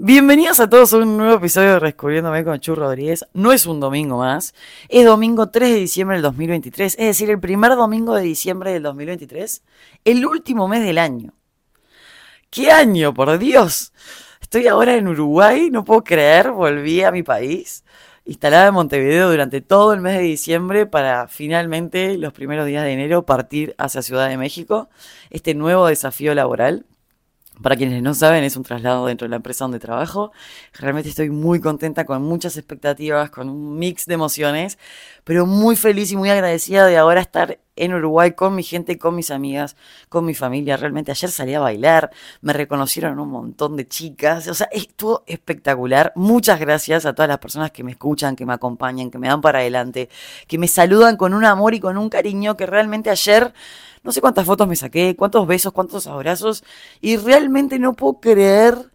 Bienvenidos a todos a un nuevo episodio de Rescubriéndome con Chu Rodríguez. No es un domingo más, es domingo 3 de diciembre del 2023, es decir, el primer domingo de diciembre del 2023, el último mes del año. ¿Qué año, por Dios? Estoy ahora en Uruguay, no puedo creer, volví a mi país, instalada en Montevideo durante todo el mes de diciembre para finalmente los primeros días de enero partir hacia Ciudad de México, este nuevo desafío laboral para quienes no saben, es un traslado dentro de la empresa donde trabajo. Realmente estoy muy contenta, con muchas expectativas, con un mix de emociones, pero muy feliz y muy agradecida de ahora estar en Uruguay con mi gente, con mis amigas, con mi familia. Realmente ayer salí a bailar, me reconocieron un montón de chicas, o sea, estuvo espectacular. Muchas gracias a todas las personas que me escuchan, que me acompañan, que me dan para adelante, que me saludan con un amor y con un cariño que realmente ayer no sé cuántas fotos me saqué, cuántos besos, cuántos abrazos, y realmente no puedo creer.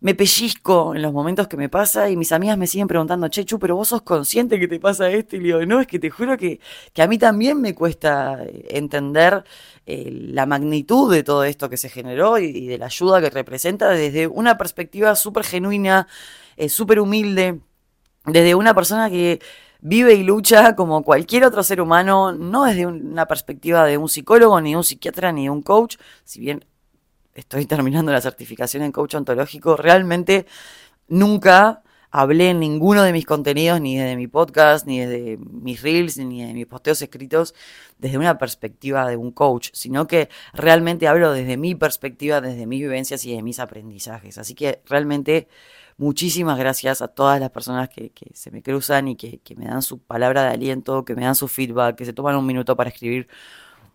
Me pellizco en los momentos que me pasa y mis amigas me siguen preguntando, Chechu, pero vos sos consciente que te pasa esto. Y le digo, no, es que te juro que, a mí también me cuesta eh, entender eh, la magnitud de todo esto que se generó y, de la ayuda que representa desde una perspectiva súper genuina, eh, súper humilde, desde una persona que vive y lucha como cualquier otro ser humano, no desde una perspectiva de un psicólogo, ni de un psiquiatra, ni de un coach, si bien estoy terminando la certificación en coach ontológico, realmente nunca hablé en ninguno de mis contenidos, ni desde mi podcast, ni desde mis reels, ni de mis posteos escritos, desde una perspectiva de un coach, sino que realmente hablo desde mi perspectiva, desde mis vivencias y de mis aprendizajes. Así que realmente Muchísimas gracias a todas las personas que, se me cruzan y que, me dan su palabra de aliento, que me dan su feedback, que se toman un minuto para escribir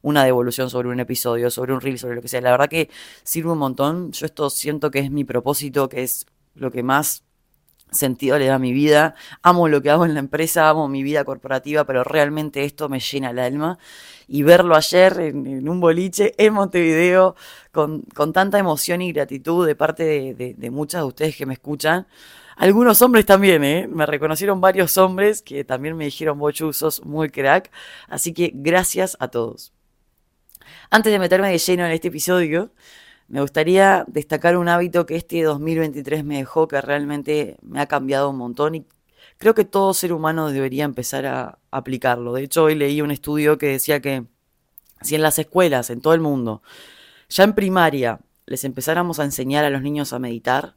una devolución sobre un episodio, sobre un reel, sobre lo que sea. La verdad que sirve un montón. Yo esto siento que es mi propósito, que es lo que más sentido le da mi vida. Amo lo que hago en la empresa, amo mi vida corporativa, pero realmente esto me llena el alma. Y verlo ayer en, un boliche en Montevideo, con, con, tanta emoción y gratitud de parte de, de, muchas de ustedes que me escuchan. Algunos hombres también, ¿eh? Me reconocieron varios hombres que también me dijeron, Bochu, sos muy crack. Así que gracias a todos. Antes de meterme de lleno en este episodio, me gustaría destacar un hábito que este 2023 me dejó, que realmente me ha cambiado un montón y creo que todo ser humano debería empezar a aplicarlo. De hecho, hoy leí un estudio que decía que si en las escuelas, en todo el mundo, ya en primaria, les empezáramos a enseñar a los niños a meditar,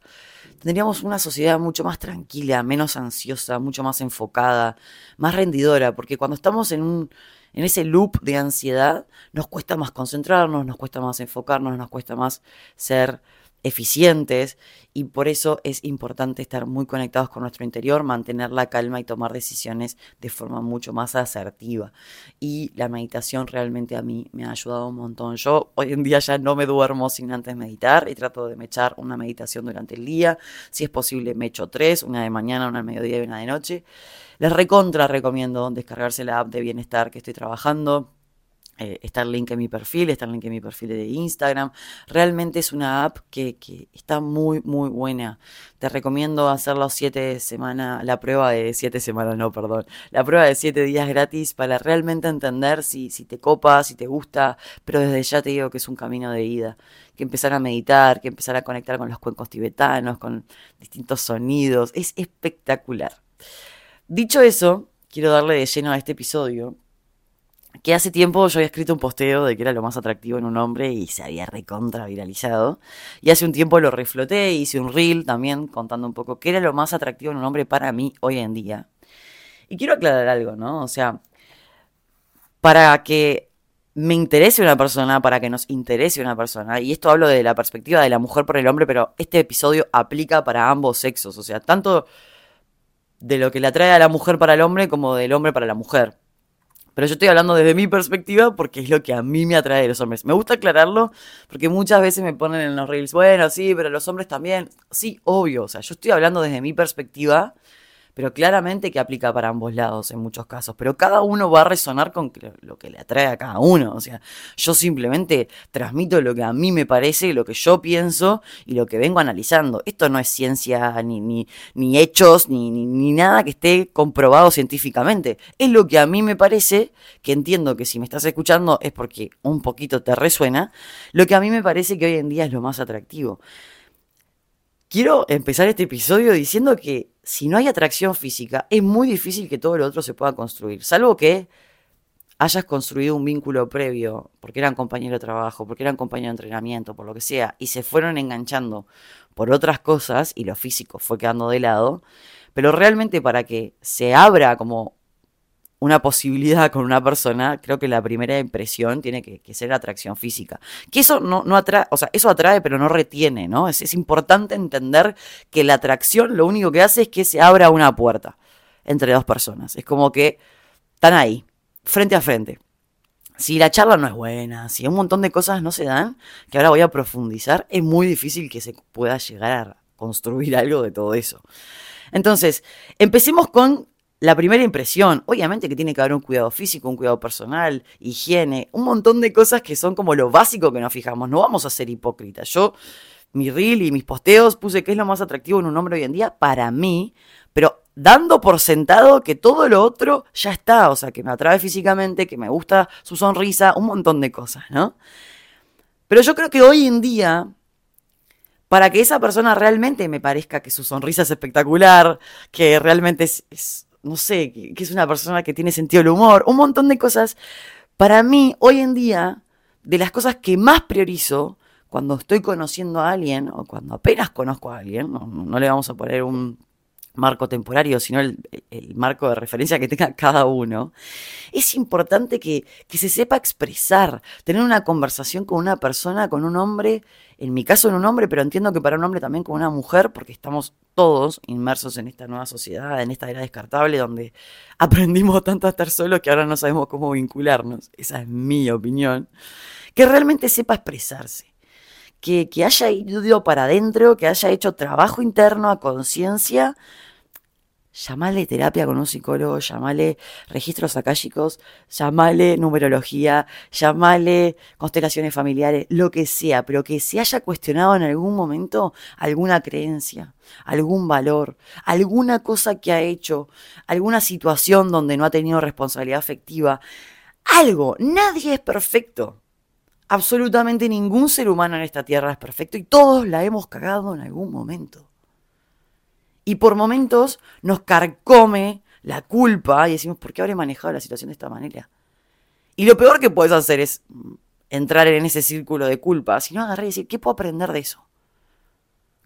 tendríamos una sociedad mucho más tranquila, menos ansiosa, mucho más enfocada, más rendidora, porque cuando estamos en un en ese loop de ansiedad, nos cuesta más concentrarnos, nos cuesta más enfocarnos, nos cuesta más ser eficientes y por eso es importante estar muy conectados con nuestro interior, mantener la calma y tomar decisiones de forma mucho más asertiva. Y la meditación realmente a mí me ha ayudado un montón. Yo hoy en día ya no me duermo sin antes meditar y trato de me echar una meditación durante el día. Si es posible, me echo tres, una de mañana, una de mediodía y una de noche. Les recontra recomiendo descargarse la app de bienestar que estoy trabajando eh, está el link en mi perfil, está el link en mi perfil de Instagram. Realmente es una app que, está muy, muy buena. Te recomiendo hacer los siete semanas, la prueba de siete semanas, no, perdón, la prueba de siete días gratis para realmente entender si, si te copa, si te gusta, pero desde ya te digo que es un camino de ida. Que empezar a meditar, que empezar a conectar con los cuencos tibetanos, con distintos sonidos. Es espectacular. Dicho eso, quiero darle de lleno a este episodio que hace tiempo yo había escrito un posteo de que era lo más atractivo en un hombre y se había recontra viralizado. Y hace un tiempo lo refloté, hice un reel también contando un poco qué era lo más atractivo en un hombre para mí hoy en día. Y quiero aclarar algo, ¿no? O sea, para que me interese una persona, para que nos interese una persona, y esto hablo de la perspectiva de la mujer por el hombre, pero este episodio aplica para ambos sexos, o sea, tanto de lo que le atrae a la mujer para el hombre como del hombre para la mujer. Pero yo estoy hablando desde mi perspectiva porque es lo que a mí me atrae de los hombres. Me gusta aclararlo porque muchas veces me ponen en los reels, bueno, sí, pero los hombres también. Sí, obvio, o sea, yo estoy hablando desde mi perspectiva pero claramente que aplica para ambos lados en muchos casos, pero cada uno va a resonar con lo que le atrae a cada uno, o sea, yo simplemente transmito lo que a mí me parece, lo que yo pienso y lo que vengo analizando. Esto no es ciencia ni, ni, hechos, ni, ni, ni nada que esté comprobado científicamente, es lo que a mí me parece, que entiendo que si me estás escuchando es porque un poquito te resuena, lo que a mí me parece que hoy en día es lo más atractivo. quiero empezar este episodio diciendo que si no hay atracción física, es muy difícil que todo lo otro se pueda construir, salvo que hayas construido un vínculo previo, porque eran compañeros de trabajo, porque eran compañeros de entrenamiento, por lo que sea, y se fueron enganchando por otras cosas y lo físico fue quedando de lado, pero realmente para que se abra como una posibilidad con una persona, creo que la primera impresión tiene que, ser atracción física. Que eso no, no, atrae, o sea, eso atrae pero no retiene, ¿no? Es, es importante entender que la atracción lo único que hace es que se abra una puerta entre dos personas. Es como que están ahí, frente a frente. Si la charla no es buena, si un montón de cosas no se dan, que ahora voy a profundizar, es muy difícil que se pueda llegar a construir algo de todo eso. Entonces, empecemos con la primera impresión, obviamente que tiene que haber un cuidado físico, un cuidado personal, higiene, un montón de cosas que son como lo básico que nos fijamos. No vamos a ser hipócritas. Yo, mi reel y mis posteos puse que es lo más atractivo en un hombre hoy en día para mí, pero dando por sentado que todo lo otro ya está, o sea, que me atrae físicamente, que me gusta su sonrisa, un montón de cosas, ¿no? Pero yo creo que hoy en día para que esa persona realmente me parezca que su sonrisa es espectacular, que realmente es, no sé, que es una persona que tiene sentido del humor, un montón de cosas. Para mí, hoy en día, de las cosas que más priorizo cuando estoy conociendo a alguien o cuando apenas conozco a alguien, no, le vamos a poner un marco temporario, sino el, marco de referencia que tenga cada uno, es importante que, que, se sepa expresar, tener una conversación con una persona, con un hombre, en mi caso en un hombre, pero entiendo que para un hombre también con una mujer, porque estamos todos inmersos en esta nueva sociedad, en esta era descartable, donde aprendimos tanto a estar solos que ahora no sabemos cómo vincularnos. Esa es mi opinión. Que realmente sepa expresarse. Que, haya ido para adentro, que haya hecho trabajo interno a conciencia llamale terapia con un psicólogo, llamale registros akáshicos, llamale numerología, llamale constelaciones familiares, lo que sea, pero que se haya cuestionado en algún momento alguna creencia, algún valor, alguna cosa que ha hecho, alguna situación donde no ha tenido responsabilidad afectiva, algo, nadie es perfecto. Absolutamente ningún ser humano en esta tierra es perfecto y todos la hemos cagado en algún momento y por momentos nos carcome la culpa y decimos, ¿por qué habré manejado la situación de esta manera? Y lo peor que puedes hacer es entrar en ese círculo de culpa, sino agarrar y decir, ¿qué puedo aprender de eso?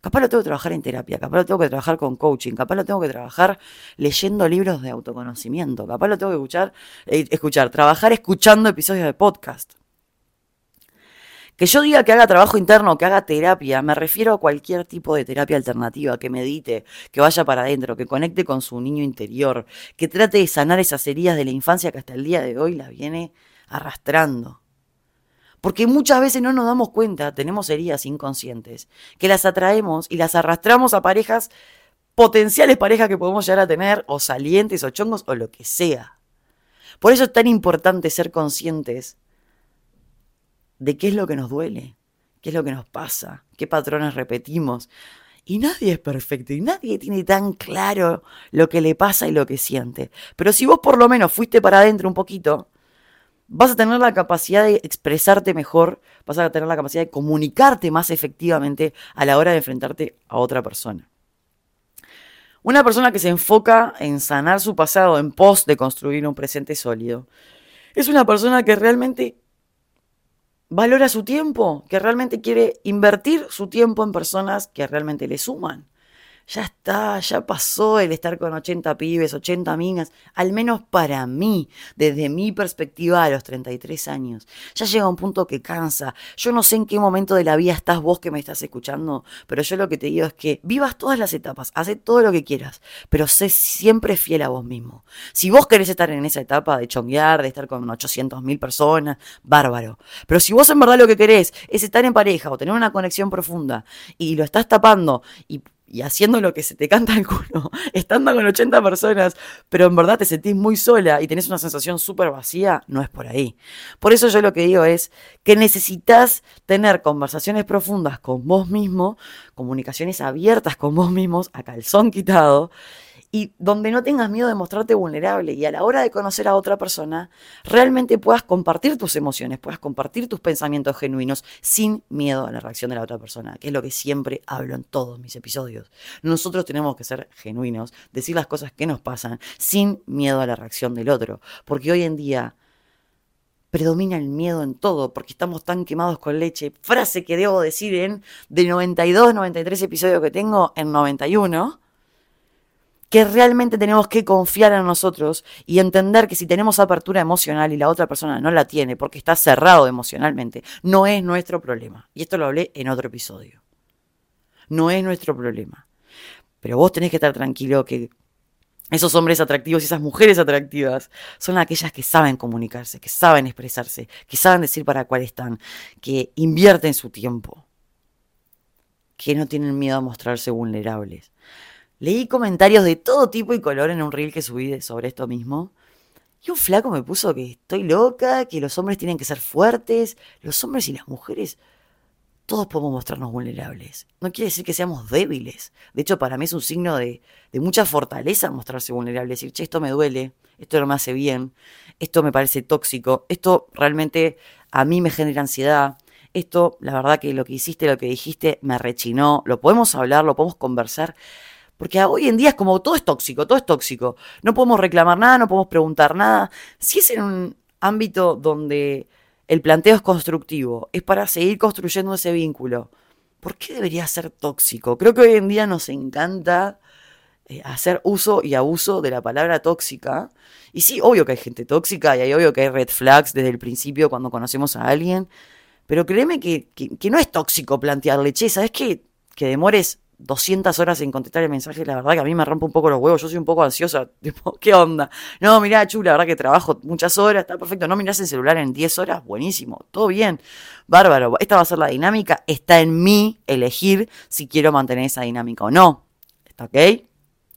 Capaz lo tengo que trabajar en terapia, capaz lo tengo que trabajar con coaching, capaz lo tengo que trabajar leyendo libros de autoconocimiento, capaz lo tengo que escuchar, eh, escuchar, trabajar escuchando episodios de podcast. Que yo diga que haga trabajo interno, que haga terapia, me refiero a cualquier tipo de terapia alternativa, que medite, que vaya para adentro, que conecte con su niño interior, que trate de sanar esas heridas de la infancia que hasta el día de hoy las viene arrastrando. Porque muchas veces no nos damos cuenta, tenemos heridas inconscientes, que las atraemos y las arrastramos a parejas, potenciales parejas que podemos llegar a tener, o salientes, o chongos, o lo que sea. Por eso es tan importante ser conscientes de qué es lo que nos duele, qué es lo que nos pasa, qué patrones repetimos. Y nadie es perfecto y nadie tiene tan claro lo que le pasa y lo que siente. Pero si vos por lo menos fuiste para adentro un poquito, vas a tener la capacidad de expresarte mejor, vas a tener la capacidad de comunicarte más efectivamente a la hora de enfrentarte a otra persona. Una persona que se enfoca en sanar su pasado en pos de construir un presente sólido, es una persona que realmente valora su tiempo, que realmente quiere invertir su tiempo en personas que realmente le suman ya está, ya pasó el estar con 80 pibes, 80 minas, al menos para mí, desde mi perspectiva a los 33 años. Ya llega un punto que cansa. Yo no sé en qué momento de la vida estás vos que me estás escuchando, pero yo lo que te digo es que vivas todas las etapas, haz todo lo que quieras, pero sé siempre fiel a vos mismo. Si vos querés estar en esa etapa de chonguear, de estar con 800 mil personas, bárbaro. Pero si vos en verdad lo que querés es estar en pareja o tener una conexión profunda y lo estás tapando y y haciendo lo que se te canta el culo, estando con 80 personas, pero en verdad te sentís muy sola y tenés una sensación súper vacía, no es por ahí. Por eso yo lo que digo es que necesitas tener conversaciones profundas con vos mismo, comunicaciones abiertas con vos mismos, a calzón quitado, y donde no tengas miedo de mostrarte vulnerable y a la hora de conocer a otra persona, realmente puedas compartir tus emociones, puedas compartir tus pensamientos genuinos sin miedo a la reacción de la otra persona, que es lo que siempre hablo en todos mis episodios. Nosotros tenemos que ser genuinos, decir las cosas que nos pasan sin miedo a la reacción del otro, porque hoy en día predomina el miedo en todo, porque estamos tan quemados con leche. Frase que debo decir en de 92, 93 episodios que tengo, en 91 que realmente tenemos que confiar en nosotros y entender que si tenemos apertura emocional y la otra persona no la tiene porque está cerrado emocionalmente, no es nuestro problema. Y esto lo hablé en otro episodio. No es nuestro problema. Pero vos tenés que estar tranquilo que esos hombres atractivos y esas mujeres atractivas son aquellas que saben comunicarse, que saben expresarse, que saben decir para cuál están, que invierten su tiempo, que no tienen miedo a mostrarse vulnerables. Leí comentarios de todo tipo y color en un reel que subí sobre esto mismo. Y un flaco me puso que estoy loca, que los hombres tienen que ser fuertes, los hombres y las mujeres, todos podemos mostrarnos vulnerables. No quiere decir que seamos débiles. De hecho, para mí es un signo de, de mucha fortaleza mostrarse vulnerable. Decir, che, esto me duele, esto no me hace bien, esto me parece tóxico, esto realmente a mí me genera ansiedad, esto, la verdad que lo que hiciste, lo que dijiste, me rechinó. Lo podemos hablar, lo podemos conversar porque hoy en día es como todo es tóxico, todo es tóxico. No podemos reclamar nada, no podemos preguntar nada. Si es en un ámbito donde el planteo es constructivo, es para seguir construyendo ese vínculo, ¿por qué debería ser tóxico? Creo que hoy en día nos encanta eh, hacer uso y abuso de la palabra tóxica. Y sí, obvio que hay gente tóxica y hay obvio que hay red flags desde el principio cuando conocemos a alguien. Pero créeme que, no es tóxico plantearle, che, ¿sabes qué? Que demores 200 horas en contestar el mensaje, la verdad que a mí me rompe un poco los huevos, yo soy un poco ansiosa, tipo, ¿qué onda? No, mirá, Chu, la verdad que trabajo muchas horas, está perfecto, no mirás el celular en 10 horas, buenísimo, todo bien, bárbaro, esta va a ser la dinámica, está en mí elegir si quiero mantener esa dinámica o no, ¿está ok?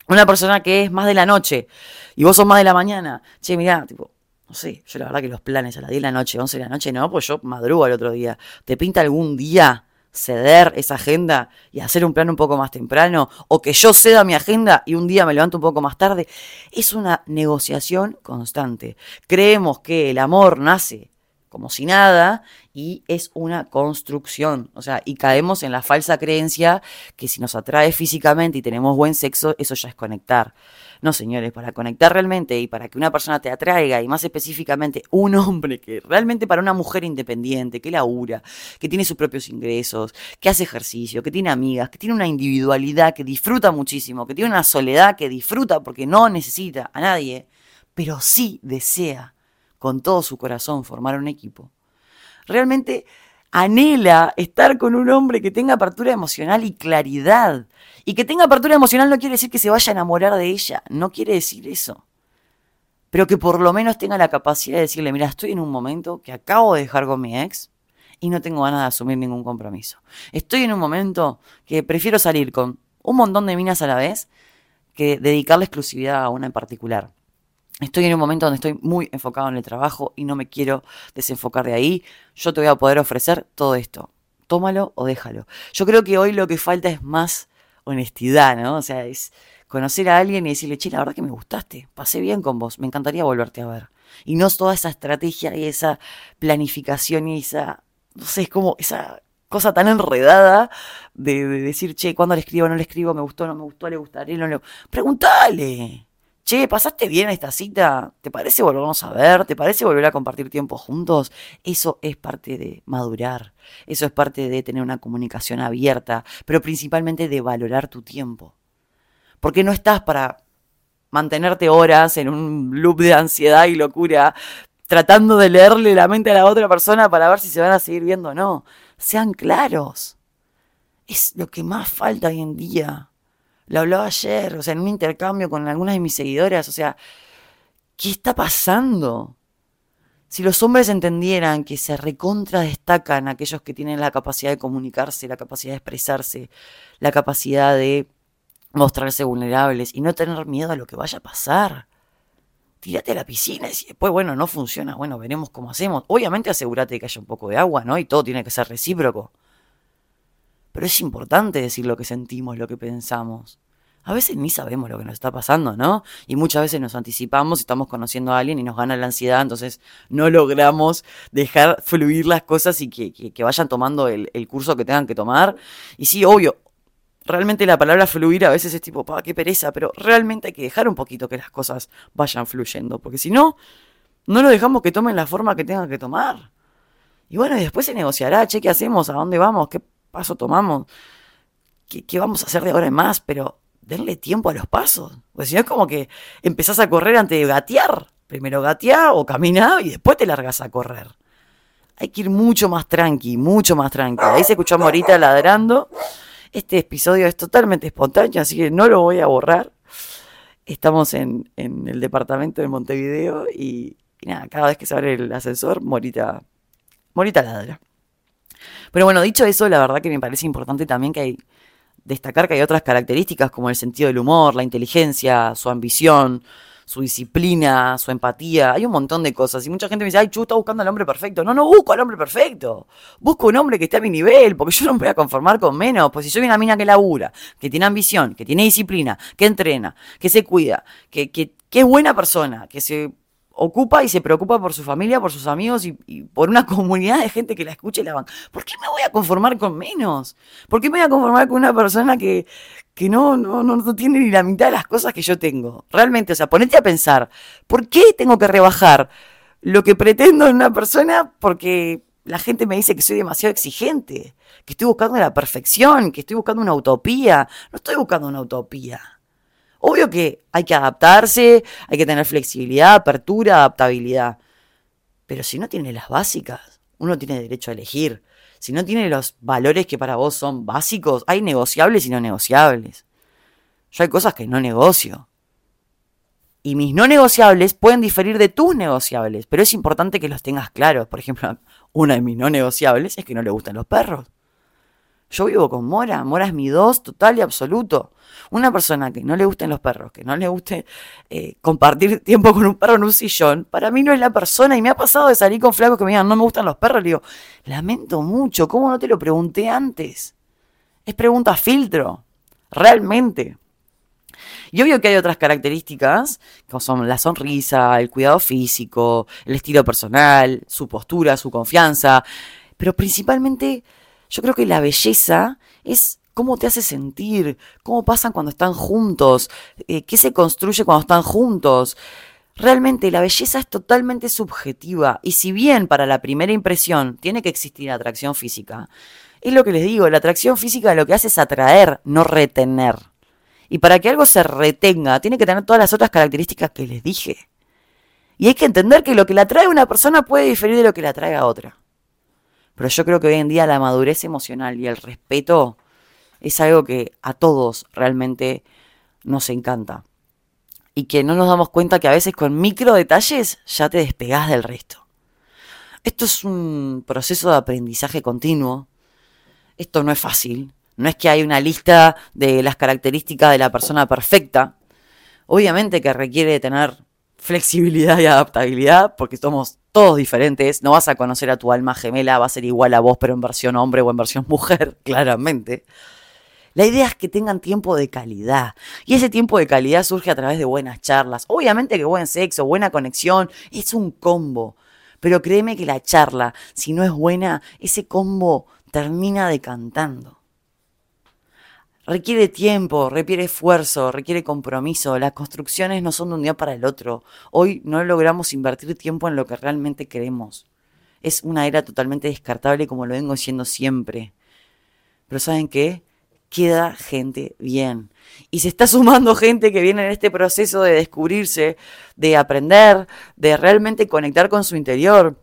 Una persona que es más de la noche y vos sos más de la mañana, che, mirá, tipo, no sé, yo la verdad que los planes a las 10 de la noche, 11 de la noche, no, pues yo madrugo el otro día, ¿te pinta algún día? Ceder esa agenda y hacer un plan un poco más temprano, o que yo ceda mi agenda y un día me levanto un poco más tarde, es una negociación constante. Creemos que el amor nace como si nada y es una construcción, o sea, y caemos en la falsa creencia que si nos atrae físicamente y tenemos buen sexo, eso ya es conectar. No, señores, para conectar realmente y para que una persona te atraiga, y más específicamente un hombre que realmente para una mujer independiente, que labura, que tiene sus propios ingresos, que hace ejercicio, que tiene amigas, que tiene una individualidad, que disfruta muchísimo, que tiene una soledad que disfruta porque no necesita a nadie, pero sí desea con todo su corazón formar un equipo. Realmente anhela estar con un hombre que tenga apertura emocional y claridad. Y que tenga apertura emocional no quiere decir que se vaya a enamorar de ella, no quiere decir eso. Pero que por lo menos tenga la capacidad de decirle, mira, estoy en un momento que acabo de dejar con mi ex y no tengo ganas de asumir ningún compromiso. Estoy en un momento que prefiero salir con un montón de minas a la vez que dedicarle exclusividad a una en particular. Estoy en un momento donde estoy muy enfocado en el trabajo y no me quiero desenfocar de ahí. Yo te voy a poder ofrecer todo esto. Tómalo o déjalo. Yo creo que hoy lo que falta es más honestidad, ¿no? O sea, es conocer a alguien y decirle, che, la verdad que me gustaste, pasé bien con vos, me encantaría volverte a ver. Y no toda esa estrategia y esa planificación y esa, no sé, es como esa cosa tan enredada de, decir, che, ¿cuándo le escribo? ¿No le escribo? ¿Me gustó? ¿No me gustó? ¿Le gustaría? ¿No le... Pregúntale che, ¿pasaste bien esta cita? ¿Te parece volvernos a ver? ¿Te parece volver a compartir tiempo juntos? Eso es parte de madurar, eso es parte de tener una comunicación abierta, pero principalmente de valorar tu tiempo. Porque no estás para mantenerte horas en un loop de ansiedad y locura, tratando de leerle la mente a la otra persona para ver si se van a seguir viendo o no. Sean claros. Es lo que más falta hoy en día. Lo hablaba ayer, o sea, en un intercambio con algunas de mis seguidoras, o sea, ¿qué está pasando? Si los hombres entendieran que se recontra destacan aquellos que tienen la capacidad de comunicarse, la capacidad de expresarse, la capacidad de mostrarse vulnerables y no tener miedo a lo que vaya a pasar. Tírate a la piscina y después, bueno, no funciona, bueno, veremos cómo hacemos. Obviamente asegúrate que haya un poco de agua, ¿no? Y todo tiene que ser recíproco. Pero es importante decir lo que sentimos, lo que pensamos. a veces ni sabemos lo que nos está pasando, ¿no? Y muchas veces nos anticipamos estamos conociendo a alguien y nos gana la ansiedad, entonces no logramos dejar fluir las cosas y que, vayan tomando el, el, curso que tengan que tomar. Y sí, obvio, realmente la palabra fluir a veces es tipo, pa, qué pereza, pero realmente hay que dejar un poquito que las cosas vayan fluyendo, porque si no, no lo dejamos que tomen la forma que tengan que tomar. Y bueno, y después se negociará, che, ¿qué hacemos? ¿A dónde vamos? ¿Qué paso tomamos? ¿Qué, vamos a hacer de ahora en más? Pero denle tiempo a los pasos. Porque si no es como que empezás a correr antes de gatear. Primero gatear o caminar y después te largas a correr. Hay que ir mucho más tranqui, mucho más tranqui. Ahí se escuchó a Morita ladrando. Este episodio es totalmente espontáneo, así que no lo voy a borrar. Estamos en, el departamento de Montevideo y, nada, cada vez que se abre el ascensor, Morita, Morita ladra. Pero bueno, dicho eso, la verdad que me parece importante también que hay destacar que hay otras características como el sentido del humor, la inteligencia, su ambición, su disciplina, su empatía. Hay un montón de cosas. Y mucha gente me dice, ay, Chu, está buscando al hombre perfecto. No, no busco al hombre perfecto. Busco un hombre que esté a mi nivel, porque yo no me voy a conformar con menos. Pues si soy una mina que labura, que tiene ambición, que tiene disciplina, que entrena, que se cuida, que, es buena persona, que se ocupa y se preocupa por su familia, por sus amigos y, por una comunidad de gente que la escuche y la van. ¿Por qué me voy a conformar con menos? ¿Por qué me voy a conformar con una persona que, que no, no, no, tiene ni la mitad de las cosas que yo tengo? Realmente, o sea, ponete a pensar, ¿por qué tengo que rebajar lo que pretendo en una persona? Porque la gente me dice que soy demasiado exigente, que estoy buscando la perfección, que estoy buscando una utopía. No estoy buscando una utopía. Obvio que hay que adaptarse, hay que tener flexibilidad, apertura, adaptabilidad. Pero si no tiene las básicas, uno tiene derecho a elegir. Si no tiene los valores que para vos son básicos, hay negociables y no negociables. Yo hay cosas que no negocio. Y mis no negociables pueden diferir de tus negociables, pero es importante que los tengas claros. Por ejemplo, una de mis no negociables es que no le gustan los perros. Yo vivo con Mora, Mora es mi dos total y absoluto. Una persona que no le gusten los perros, que no le guste eh, compartir tiempo con un perro en un sillón, para mí no es la persona. Y me ha pasado de salir con flacos que me digan, no me gustan los perros. Le digo, lamento mucho, ¿cómo no te lo pregunté antes? Es pregunta filtro, realmente. Y obvio que hay otras características, como son la sonrisa, el cuidado físico, el estilo personal, su postura, su confianza, pero principalmente yo creo que la belleza es cómo te hace sentir, cómo pasan cuando están juntos, eh, qué se construye cuando están juntos. Realmente la belleza es totalmente subjetiva y si bien para la primera impresión tiene que existir atracción física, es lo que les digo, la atracción física lo que hace es atraer, no retener. Y para que algo se retenga, tiene que tener todas las otras características que les dije. Y hay que entender que lo que la atrae a una persona puede diferir de lo que la atrae a otra. Pero yo creo que hoy en día la madurez emocional y el respeto es algo que a todos realmente nos encanta. Y que no nos damos cuenta que a veces con micro detalles ya te despegás del resto. Esto es un proceso de aprendizaje continuo. Esto no es fácil. No es que hay una lista de las características de la persona perfecta. Obviamente que requiere tener flexibilidad y adaptabilidad, porque somos todos diferentes. No vas a conocer a tu alma gemela, va a ser igual a vos, pero en versión hombre o en versión mujer, claramente. La idea es que tengan tiempo de calidad. Y ese tiempo de calidad surge a través de buenas charlas. Obviamente que buen sexo, buena conexión, es un combo. Pero créeme que la charla, si no es buena, ese combo termina decantando requiere tiempo, requiere esfuerzo, requiere compromiso. Las construcciones no son de un día para el otro. Hoy no logramos invertir tiempo en lo que realmente queremos. Es una era totalmente descartable como lo vengo siendo siempre. Pero ¿saben qué? Queda gente bien. Y se está sumando gente que viene en este proceso de descubrirse, de aprender, de realmente conectar con su interior.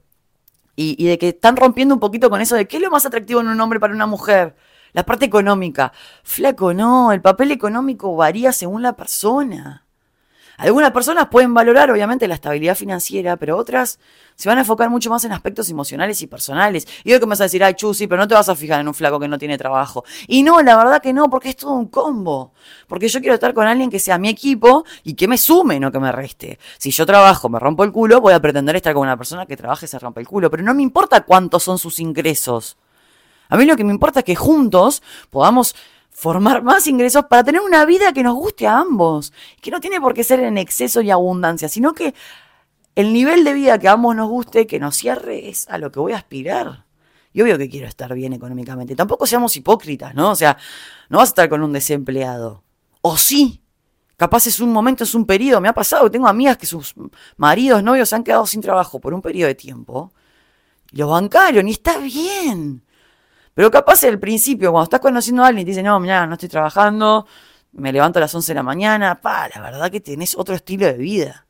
Y, y de que están rompiendo un poquito con eso de qué es lo más atractivo en un hombre para una mujer la parte económica. Flaco, no, el papel económico varía según la persona. Algunas personas pueden valorar, obviamente, la estabilidad financiera, pero otras se van a enfocar mucho más en aspectos emocionales y personales. Y hoy vas a decir, ay, Chusi, pero no te vas a fijar en un flaco que no tiene trabajo. Y no, la verdad que no, porque es todo un combo. Porque yo quiero estar con alguien que sea mi equipo y que me sume, no que me reste. Si yo trabajo, me rompo el culo, voy a pretender estar con una persona que trabaje y se rompe el culo. Pero no me importa cuántos son sus ingresos. A mí lo que me importa es que juntos podamos formar más ingresos para tener una vida que nos guste a ambos, que no tiene por qué ser en exceso y abundancia, sino que el nivel de vida que a ambos nos guste, que nos cierre, es a lo que voy a aspirar. Y obvio que quiero estar bien económicamente. Tampoco seamos hipócritas, ¿no? O sea, no vas a estar con un desempleado. O sí. Capaz es un momento, es un periodo. Me ha pasado, tengo amigas que sus maridos, novios se han quedado sin trabajo por un periodo de tiempo. Y lo bancaron y está bien. Pero capaz el principio, cuando estás conociendo a alguien te dice, no, mira, no estoy trabajando, me levanto a las 11 de la mañana, pa, la verdad que tenés otro estilo de vida.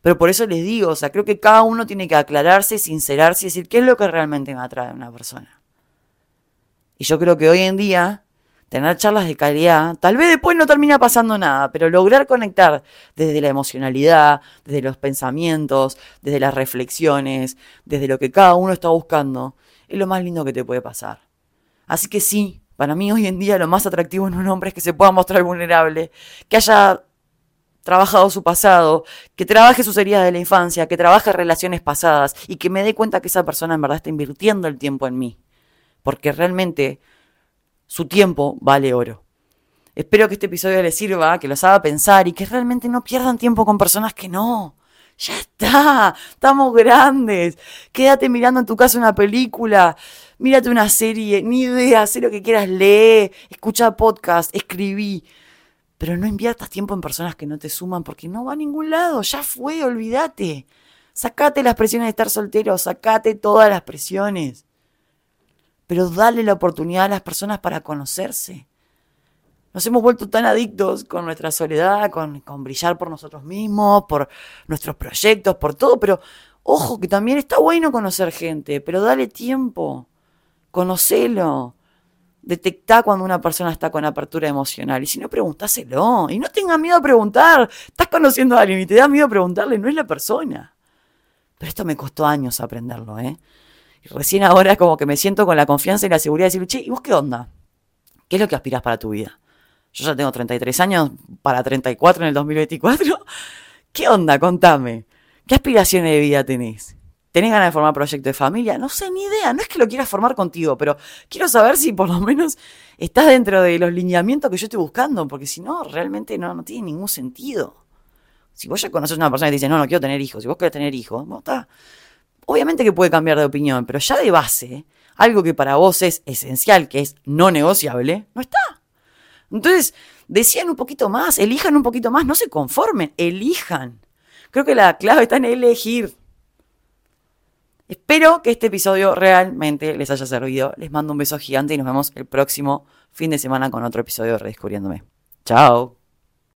Pero por eso les digo, o sea, creo que cada uno tiene que aclararse, sincerarse y decir qué es lo que realmente me atrae a una persona. Y yo creo que hoy en día, tener charlas de calidad, tal vez después no termina pasando nada, pero lograr conectar desde la emocionalidad, desde los pensamientos, desde las reflexiones, desde lo que cada uno está buscando, es lo más lindo que te puede pasar. Así que sí, para mí hoy en día lo más atractivo en un hombre es que se pueda mostrar vulnerable, que haya trabajado su pasado, que trabaje sus heridas de la infancia, que trabaje relaciones pasadas y que me dé cuenta que esa persona en verdad está invirtiendo el tiempo en mí. Porque realmente su tiempo vale oro. Espero que este episodio les sirva, que los haga pensar y que realmente no pierdan tiempo con personas que no. Ya está, estamos grandes. Quédate mirando en tu casa una película, mírate una serie, ni idea, haz lo que quieras, lee, escucha podcast, escribí. Pero no inviertas tiempo en personas que no te suman porque no va a ningún lado, ya fue, olvídate. Sacate las presiones de estar soltero, sacate todas las presiones. Pero dale la oportunidad a las personas para conocerse. Nos hemos vuelto tan adictos con nuestra soledad, con, brillar por nosotros mismos, por nuestros proyectos, por todo, pero ojo que también está bueno conocer gente, pero dale tiempo, conocelo, detecta cuando una persona está con apertura emocional y si no, preguntáselo y no tengas miedo a preguntar, estás conociendo a alguien y te da miedo a preguntarle, no es la persona. Pero esto me costó años aprenderlo, ¿eh? Recién ahora como que me siento con la confianza y la seguridad de decir, che, ¿y vos qué onda? ¿Qué es lo que aspiras para tu vida? Yo ya tengo 33 años, para 34 en el 2024. ¿Qué onda? Contame. ¿Qué aspiraciones de vida tenés? ¿Tenés ganas de formar proyecto de familia? No sé, ni idea. No es que lo quieras formar contigo, pero quiero saber si por lo menos estás dentro de los lineamientos que yo estoy buscando, porque si no, realmente no, no tiene ningún sentido. Si vos ya conoces a una persona que dice, no, no quiero tener hijos, si vos querés tener hijos, no está. Obviamente que puede cambiar de opinión, pero ya de base, algo que para vos es esencial, que es no negociable, no está. Entonces, decían un poquito más, elijan un poquito más, no se conformen, elijan. Creo que la clave está en elegir. Espero que este episodio realmente les haya servido. Les mando un beso gigante y nos vemos el próximo fin de semana con otro episodio de Redescubriéndome. Chao.